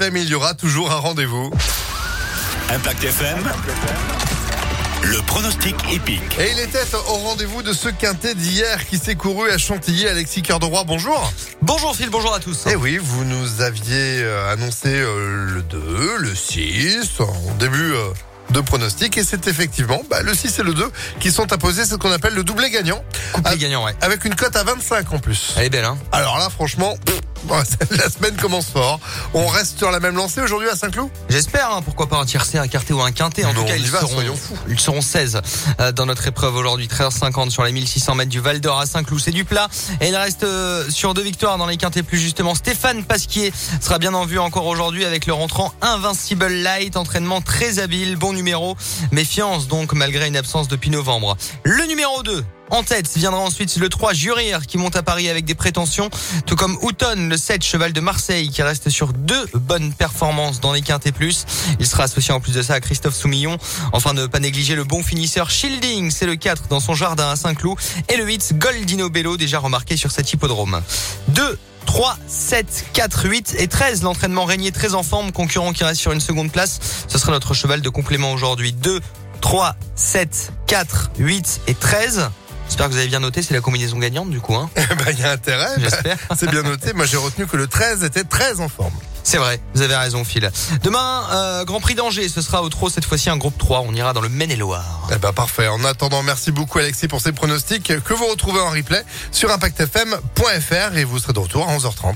FM, il y aura toujours un rendez-vous. Impact FM. Le pronostic épique. Et il était au rendez-vous de ce quintet d'hier qui s'est couru à Chantilly. Alexis Cœur de Roi, bonjour. Bonjour Phil, bonjour à tous. Eh oui, vous nous aviez euh, annoncé euh, le 2, le 6, en début euh, de pronostic. Et c'est effectivement bah, le 6 et le 2 qui sont imposés. C'est ce qu'on appelle le doublé gagnant. Couplet Ah, gagnant, ouais. Avec une cote à 25 en plus. Elle est belle, hein Alors là, franchement, pff, la semaine commence fort. On reste sur la même lancée aujourd'hui à Saint-Cloud J'espère, hein, pourquoi pas un tiercé, un quarté ou un quintet. En tout cas, ils va, seront, ils seront 16 euh, dans notre épreuve aujourd'hui. 13h50 sur les 1600 mètres du Val d'Or à Saint-Cloud. C'est du plat. Et il reste euh, sur deux victoires dans les quintés plus justement. Stéphane Pasquier sera bien en vue encore aujourd'hui avec le rentrant Invincible Light. Entraînement très habile, bon numéro. Méfiance donc malgré une absence depuis novembre. Le numéro 2. En tête viendra ensuite le 3 Jurir qui monte à Paris avec des prétentions, tout comme Houton, le 7 cheval de Marseille qui reste sur deux bonnes performances dans les quintés plus. Il sera associé en plus de ça à Christophe Soumillon. Enfin ne pas négliger le bon finisseur Shielding, c'est le 4 dans son jardin à Saint-Cloud et le 8 Goldino Bello déjà remarqué sur cet hippodrome. 2 3, 7, 4, 8 et 13. L'entraînement régné très en forme. Concurrent qui reste sur une seconde place. Ce sera notre cheval de complément aujourd'hui. 2, 3, 7, 4, 8 et 13. J'espère que vous avez bien noté. C'est la combinaison gagnante du coup. Hein Bah, il y a intérêt. bah, J'espère. c'est bien noté. Moi, j'ai retenu que le 13 était très en forme. C'est vrai, vous avez raison Phil. Demain, euh, Grand Prix d'Angers, ce sera au trot cette fois-ci un groupe 3. On ira dans le Maine-et-Loire. Eh ben parfait. En attendant, merci beaucoup Alexis pour ces pronostics que vous retrouvez en replay sur impactfm.fr et vous serez de retour à 11h30.